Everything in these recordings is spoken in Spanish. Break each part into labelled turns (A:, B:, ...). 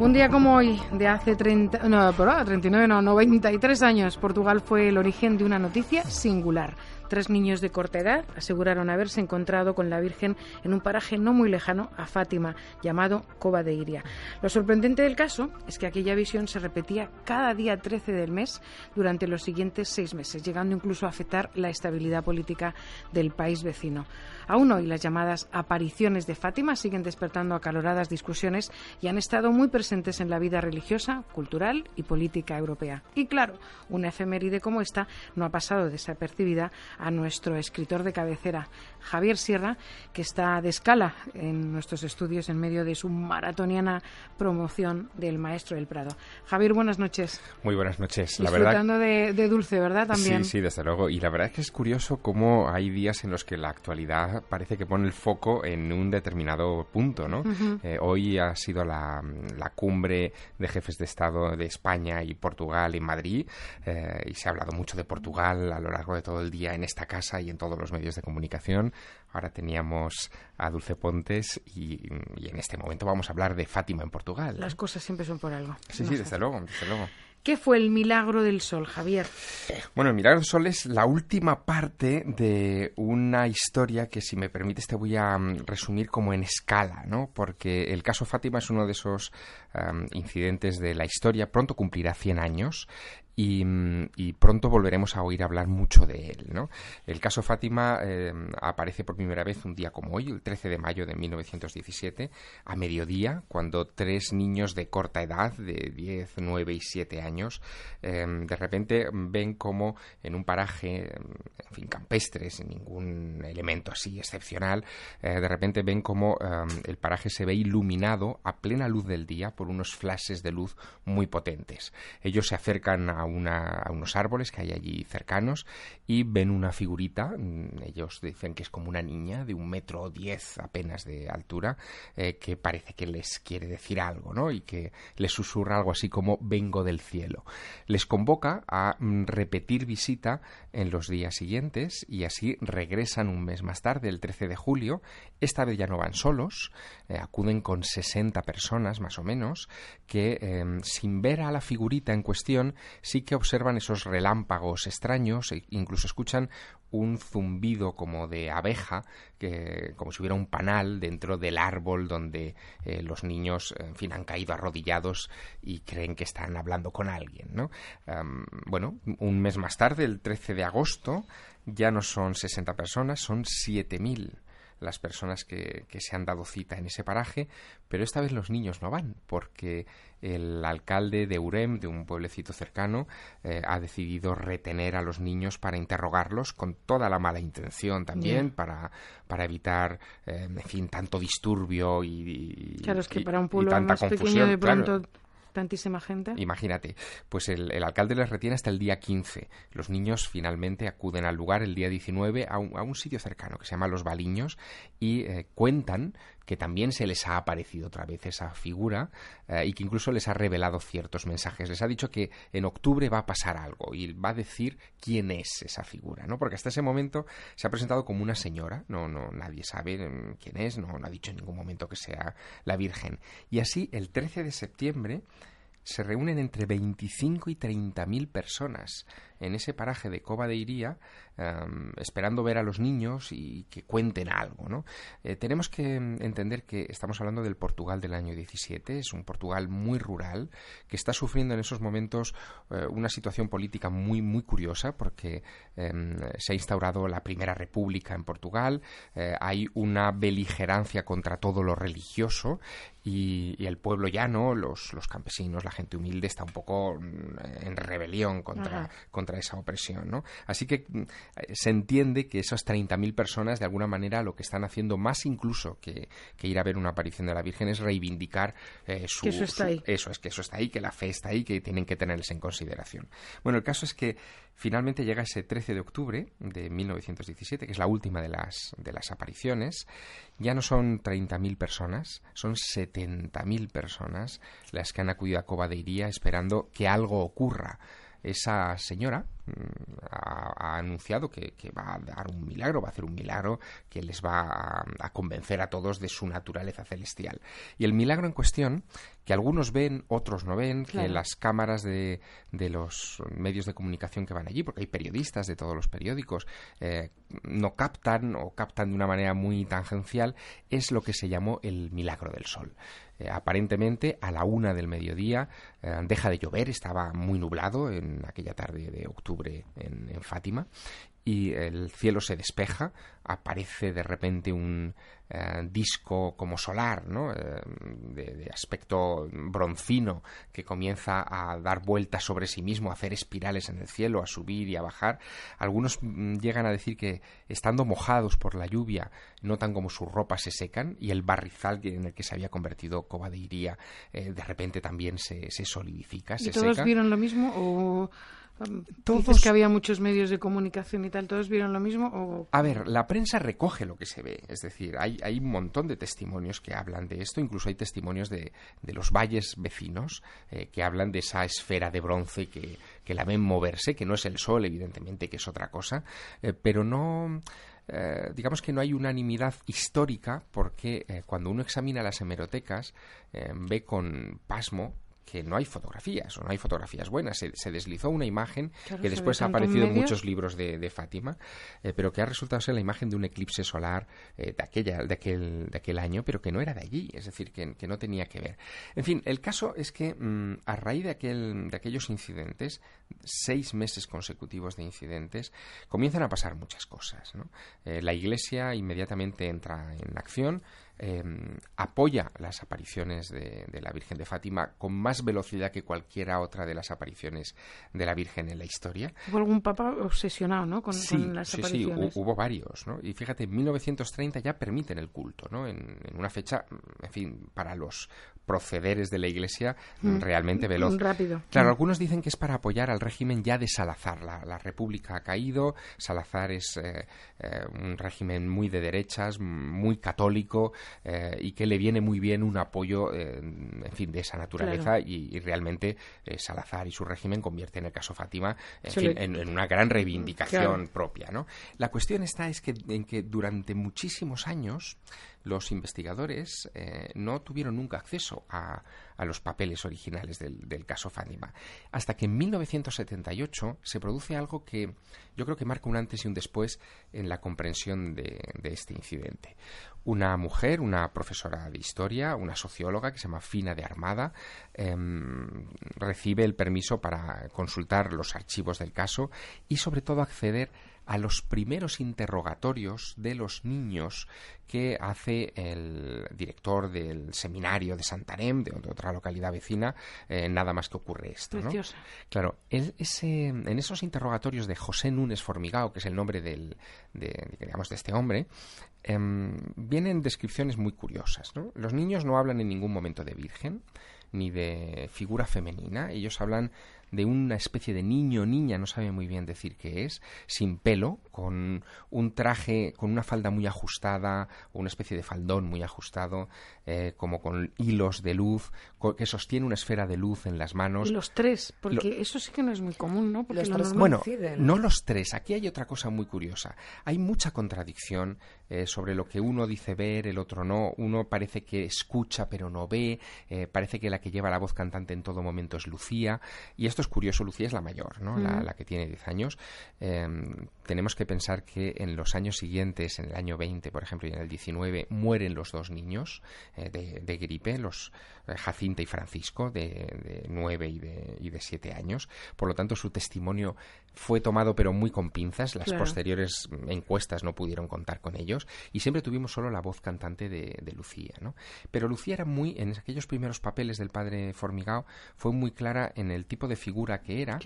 A: Un día como hoy, de hace 30, no, 39, no, 93 años, Portugal fue el origen de una noticia singular. Tres niños de corta edad aseguraron haberse encontrado con la Virgen en un paraje no muy lejano a Fátima, llamado Cova de Iria. Lo sorprendente del caso es que aquella visión se repetía cada día 13 del mes durante los siguientes seis meses, llegando incluso a afectar la estabilidad política del país vecino. Aún hoy las llamadas apariciones de Fátima siguen despertando acaloradas discusiones y han estado muy presentes en la vida religiosa, cultural y política europea. Y claro, una efeméride como esta no ha pasado desapercibida a nuestro escritor de cabecera, Javier Sierra, que está de escala en nuestros estudios en medio de su maratoniana promoción del Maestro del Prado. Javier, buenas noches.
B: Muy buenas noches.
A: La Disfrutando de, de, dulce, ¿verdad? También.
B: Sí, sí, desde luego. Y la verdad es que es curioso cómo hay días en los que la actualidad parece que pone el foco en un determinado punto, ¿no? Eh, hoy ha sido la, la, cumbre de jefes de Estado de España y Portugal en Madrid eh, y se ha hablado mucho de Portugal a lo largo de todo el día en esta casa y en todos los medios de comunicación. Ahora teníamos a Dulce Pontes y, en este momento vamos a hablar de Fátima en Portugal.
A: Las cosas siempre son por algo.
B: Sí, sí, desde luego, desde luego.
A: ¿Qué fue el milagro del sol, Javier?
B: Bueno, el milagro del sol es la última parte de una historia que, si me permites, te voy a mm, resumir como en escala, ¿no? Porque el caso Fátima es uno de esos incidentes de la historia. Pronto cumplirá 100 años y, pronto volveremos a oír hablar mucho de él. ¿no? El caso Fátima eh, aparece por primera vez un día como hoy, el 13 de mayo de 1917, a mediodía, cuando tres niños de corta edad, de 10, 9 y 7 años, eh, de repente ven como en un paraje, en fin, campestre, sin ningún elemento así excepcional, eh, de repente ven como el paraje se ve iluminado a plena luz del día por unos flashes de luz muy potentes. Ellos se acercan a a, unos árboles que hay allí cercanos y ven una figurita, mm, ellos dicen que es como una niña de un metro diez apenas de altura, eh, que parece que les quiere decir algo, ¿no? Y que les susurra algo así como vengo del cielo. Les convoca a mm, repetir visita en los días siguientes y así regresan un mes más tarde, el 13 de julio. Esta vez ya no van solos, eh, acuden con 60 personas más o menos, que em, sin ver a la figurita en cuestión sí que observan esos relámpagos extraños e incluso escuchan un zumbido como de abeja, que, como si hubiera un panal dentro del árbol donde eh, los niños, en fin, han caído arrodillados y creen que están hablando con alguien, ¿no? bueno, un mes más tarde, el 13 de agosto, ya no son 60 personas, son 7.000 las personas que, que, se han dado cita en ese paraje, pero esta vez los niños no van, porque el alcalde de Urem, de un pueblecito cercano, eh, ha decidido retener a los niños para interrogarlos con toda la mala intención también, para, para evitar, eh, en fin, tanto disturbio y,
A: claro, es que para un pueblo más pequeño de pronto tantísima gente.
B: Imagínate, pues el, alcalde les retiene hasta el día 15. Los niños finalmente acuden al lugar el día 19 a un, a un sitio cercano que se llama Los Baliños y eh, cuentan que también se les ha aparecido otra vez esa figura eh, y que incluso les ha revelado ciertos mensajes. Les ha dicho que en octubre va a pasar algo y va a decir quién es esa figura, ¿no? Porque hasta ese momento se ha presentado como una señora, no, no, nadie sabe mm, quién es, no, no ha dicho en ningún momento que sea la Virgen. Y así, el 13 de septiembre, se reúnen entre 25 y 30 mil personas en ese paraje de Cova de Iría, em, esperando ver a los niños y que cuenten algo. ¿no? Eh, tenemos que entender que estamos hablando del Portugal del año 17, es un Portugal muy rural, que está sufriendo en esos momentos eh, una situación política muy, muy curiosa, porque em, se ha instaurado la Primera República en Portugal, eh, hay una beligerancia contra todo lo religioso y, el pueblo llano, los, los campesinos, la gente humilde está un poco mm, en rebelión contra, contra esa opresión. ¿no? Así que mm, se entiende que esas 30.000 personas, de alguna manera, lo que están haciendo más incluso que, ir a ver una aparición de la Virgen es reivindicar
A: eh, su, eso está ahí.
B: Eso es, que eso está ahí, que la fe está ahí, que tienen que tenerles en consideración. Bueno, el caso es que finalmente llega ese 13 de octubre de 1917, que es la última de las, de las apariciones. Ya no son 30.000 personas, son 70.000 personas las que han acudido a Cova de Iría esperando que algo ocurra esa señora, mm, ha, anunciado que, va a dar un milagro, va a hacer un milagro que les va a, convencer a todos de su naturaleza celestial. Y el milagro en cuestión, que algunos ven, otros no ven, que las cámaras de, de, los medios de comunicación que van allí, porque hay periodistas de todos los periódicos, eh, no captan o captan de una manera muy tangencial, es lo que se llamó el milagro del sol. Eh, aparentemente a la una del mediodía eh, deja de llover, estaba muy nublado en aquella tarde de octubre en Fátima y el cielo se despeja, aparece de repente un eh, disco como solar, ¿no? Eh, de, aspecto broncino que comienza a dar vueltas sobre sí mismo, a hacer espirales en el cielo, a subir y a bajar. Algunos mm, llegan a decir que estando mojados por la lluvia notan como sus ropas se secan y el barrizal en el que se había convertido Coba de Iría eh, de repente también se, se solidifica.
A: ¿Y todos vieron lo mismo o todos que había muchos medios de comunicación y tal, ¿todos vieron lo mismo? O...
B: A ver, la prensa recoge lo que se ve, es decir, hay, hay un montón de testimonios que hablan de esto, incluso hay testimonios de, de los valles vecinos eh, que hablan de esa esfera de bronce que, que, la ven moverse, que no es el sol, evidentemente, que es otra cosa, eh, pero no... Eh, digamos que no hay unanimidad histórica porque cuando uno examina las hemerotecas ve con pasmo que no hay fotografías o no hay fotografías buenas. Se, deslizó una imagen que después ha aparecido en, muchos libros de, Fátima, eh, pero que ha resultado ser la imagen de un eclipse solar eh, de, aquella, de, aquel, de aquel año, pero que no era de allí, es decir, que, no tenía que ver. En fin, el caso es que mm, a raíz de, aquel, de aquellos incidentes, seis meses consecutivos de incidentes, comienzan a pasar muchas cosas. Eh, la Iglesia inmediatamente entra en acción, Em, apoya las apariciones de, la Virgen de Fátima con más velocidad que cualquiera otra de las apariciones de la Virgen en la historia.
A: Hubo algún papa obsesionado, ¿no? Con, las apariciones.
B: Sí, hubo varios, ¿no? Y fíjate, en 1930 ya permiten el culto, ¿no? En, una fecha, en fin, para los procederes de la Iglesia mm. realmente veloz.
A: Rápido.
B: Claro, mm. algunos dicen que es para apoyar al régimen ya de Salazar. La, República ha caído, Salazar es eh, eh, un régimen muy de derechas, muy católico, eh, y que le viene muy bien un apoyo, eh, en fin, de esa naturaleza y, realmente eh, Salazar y su régimen convierten el caso Fátima en, una gran reivindicación propia, ¿no? La cuestión está es que en que durante muchísimos años los investigadores eh, no tuvieron nunca acceso a, los papeles originales del, caso Fátima. Hasta que en 1978 se produce algo que yo creo que marca un antes y un después en la comprensión de, este incidente. Una mujer, una profesora de historia, una socióloga que se llama Fina de Armada, em, recibe el permiso para consultar los archivos del caso y sobre todo acceder a los primeros interrogatorios de los niños que hace el director del seminario de Santarém, de otra localidad vecina, eh, nada más que ocurre esto. ¿no? Claro, ese, en esos interrogatorios de José Núñez Formigao, que es el nombre del, de, digamos, de este hombre, em, vienen descripciones muy curiosas. Los niños no hablan en ningún momento de virgen ni de figura femenina, ellos hablan de una especie de niño o niña, no sabe muy bien decir qué es, sin pelo, con un traje, con una falda muy ajustada, o una especie de faldón muy ajustado, eh, como con hilos de luz, que sostiene una esfera de luz en las manos.
A: Los tres, porque eso sí que no es muy común, ¿no?
B: Porque bueno, no los tres. Aquí hay otra cosa muy curiosa. Hay mucha contradicción eh, sobre lo que uno dice ver, el otro no. Uno parece que escucha pero no ve. Eh, parece que la que lleva la voz cantante en todo momento es Lucía. Y esto es curioso. Lucía es la mayor, ¿no? La, que tiene 10 años. Em, tenemos que pensar que en los años siguientes, en el año 20, por ejemplo, y en el 19, mueren los dos niños eh, de, gripe, los Jacinta y Francisco, de, de 9 y de, y de 7 años. Por lo tanto, su testimonio fue tomado pero muy con pinzas. Las posteriores encuestas no pudieron contar con ellos y siempre tuvimos solo la voz cantante de, Lucía, ¿no? Pero Lucía era muy, en aquellos primeros papeles del padre Formigao, fue muy clara en el tipo de figura que era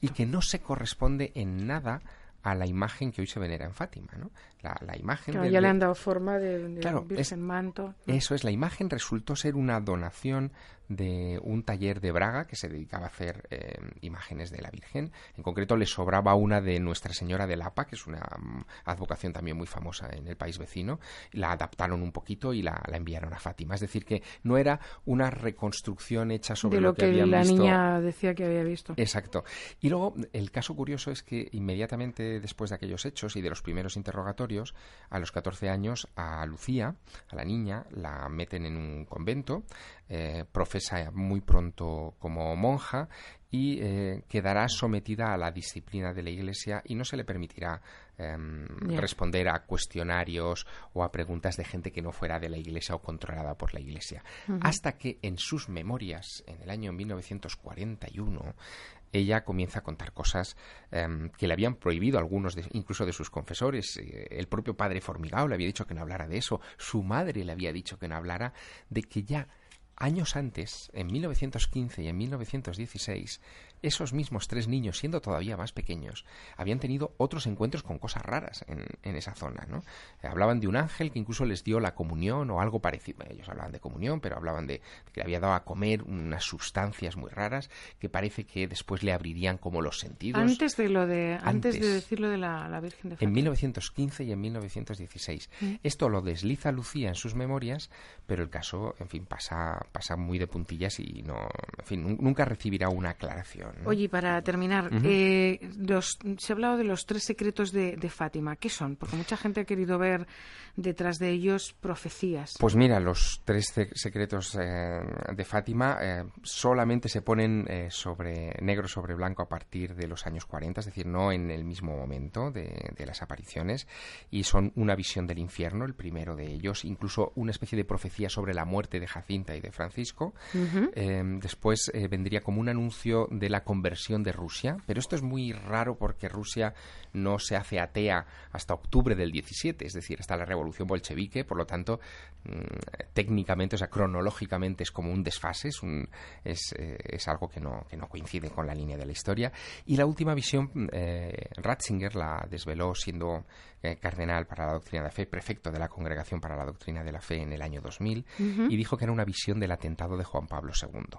B: y que no se corresponde en nada a la imagen que hoy se venera en Fátima, ¿no? La, imagen...
A: Claro, ya le han dado forma de, Virgen Manto.
B: Eso es, la imagen resultó ser una donación de un taller de Braga que se dedicaba a hacer eh, imágenes de la Virgen. En concreto le sobraba una de Nuestra Señora de Lapa, que es una mm, advocación también muy famosa en el país vecino. La adaptaron un poquito y la, enviaron a Fátima. Es decir, que no era una reconstrucción hecha sobre
A: lo,
B: que,
A: que
B: la
A: niña decía que había visto.
B: Exacto. Y luego el caso curioso es que inmediatamente después de aquellos hechos y de los primeros interrogatorios, a los 14 años a Lucía, a la niña, la meten en un convento, eh, profesa muy pronto como monja y eh, quedará sometida a la disciplina de la Iglesia y no se le permitirá em, responder a cuestionarios o a preguntas de gente que no fuera de la Iglesia o controlada por la Iglesia. Hasta que en sus memorias, en el año 1941, ella comienza a contar cosas em, que le habían prohibido algunos, incluso de sus confesores. Eh, el propio padre Formigao le había dicho que no hablara de eso. Su madre le había dicho que no hablara de que ya años antes, en 1915 y en 1916, esos mismos tres niños, siendo todavía más pequeños, habían tenido otros encuentros con cosas raras en, esa zona. ¿no? Hablaban de un ángel que incluso les dio la comunión o algo parecido. Ellos hablaban de comunión, pero hablaban de, que le había dado a comer unas sustancias muy raras que parece que después le abrirían como los sentidos.
A: Antes de lo de antes, de decirlo de la, Virgen de Fátima.
B: En 1915 y en 1916. Mm. Esto lo desliza Lucía en sus memorias, pero el caso, en fin, pasa pasa muy de puntillas y no, en fin, nunca recibirá una aclaración.
A: Oye, para terminar, eh, se ha hablado de los tres secretos de, Fátima. ¿Qué son? Porque mucha gente ha querido ver detrás de ellos profecías.
B: Pues mira, los tres secretos eh, de Fátima eh, solamente se ponen sobre negro sobre blanco a partir de los años 40, es decir, no en el mismo momento de, las apariciones, y son una visión del infierno, el primero de ellos, incluso una especie de profecía sobre la muerte de Jacinta y de Francisco. después vendría como un anuncio de la conversión de Rusia, pero esto es muy raro porque Rusia no se hace atea hasta octubre del 17, es decir, hasta la revolución bolchevique, por lo tanto, mm, técnicamente, o sea, cronológicamente es como un desfase, es, un, es, eh, es, algo que no, que no coincide con la línea de la historia. Y la última visión, eh, Ratzinger la desveló siendo eh, cardenal para la doctrina de la fe, prefecto de la Congregación para la Doctrina de la Fe en el año 2000, y dijo que era una visión del atentado de Juan Pablo II.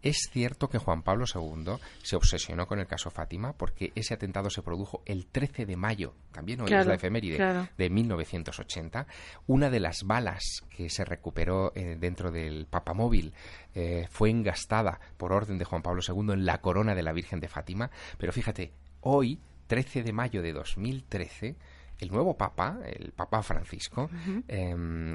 B: Es cierto que Juan Pablo II se obsesionó con el caso Fátima porque ese atentado se produjo el 13 de mayo, también hoy es la efeméride, de 1980. Una de las balas que se recuperó eh, dentro del papamóvil eh, fue engastada por orden de Juan Pablo II en la corona de la Virgen de Fátima, pero fíjate, hoy, 13 de mayo de 2013, el nuevo Papa, el Papa Francisco, eh,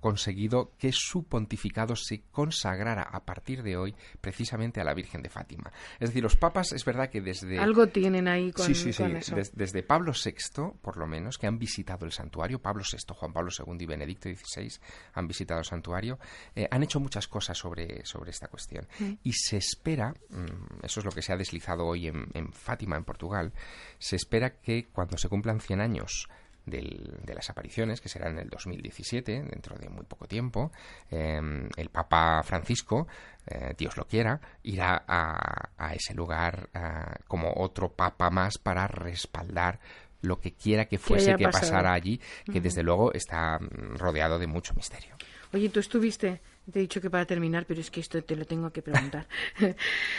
B: conseguido que su pontificado se consagrara a partir de hoy precisamente a la Virgen de Fátima. Es decir, los papas es verdad que desde...
A: Algo tienen ahí con,
B: sí,
A: eso.
B: desde Pablo VI, por lo menos, que han visitado el santuario, Pablo VI, Juan Pablo II y Benedicto XVI han visitado el santuario, eh, han hecho muchas cosas sobre, sobre esta cuestión. Y se espera, mm, eso es lo que se ha deslizado hoy en, en Fátima, en Portugal, se espera que cuando se cumplan 100 años de las apariciones, que será en el 2017, dentro de muy poco tiempo, em, el Papa Francisco, eh, Dios lo quiera, irá a, ese lugar como otro Papa más para respaldar lo que quiera que fuese que, pasara allí, que desde luego está mm, rodeado de mucho misterio.
A: Oye, tú estuviste te he dicho que para terminar, pero es que esto te lo tengo que preguntar.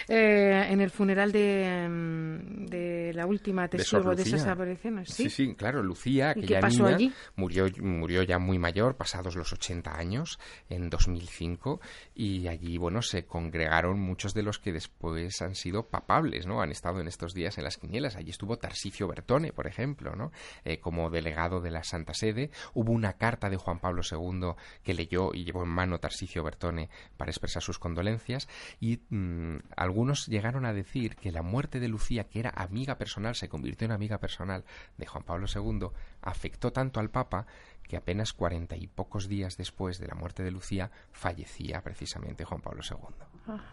A: Eh, en el funeral de, mm, de la última testigo de, esas apariciones, ¿sí?
B: Sí, sí, claro, Lucía, aquella niña, Murió, murió ya muy mayor, pasados los 80 años, en 2005, y allí, bueno, se congregaron muchos de los que después han sido papables, ¿no? Han estado en estos días en las quinielas. Allí estuvo Tarsicio Bertone, por ejemplo, ¿no? Eh, como delegado de la Santa Sede. Hubo una carta de Juan Pablo II que leyó y llevó en mano Tarsicio Bertone para expresar sus condolencias y mm, algunos llegaron a decir que la muerte de Lucía, que era amiga personal, se convirtió en amiga personal de Juan Pablo II, afectó tanto al Papa que apenas cuarenta y pocos días después de la muerte de Lucía fallecía precisamente Juan Pablo II. Ah,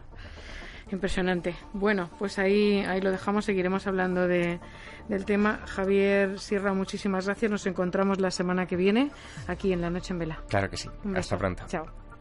A: impresionante. Bueno, pues ahí, ahí lo dejamos, seguiremos hablando de, del tema. Javier Sierra, muchísimas gracias. Nos encontramos la semana que viene aquí en La Noche en Vela.
B: Claro que sí. Hasta pronto.
A: Chao.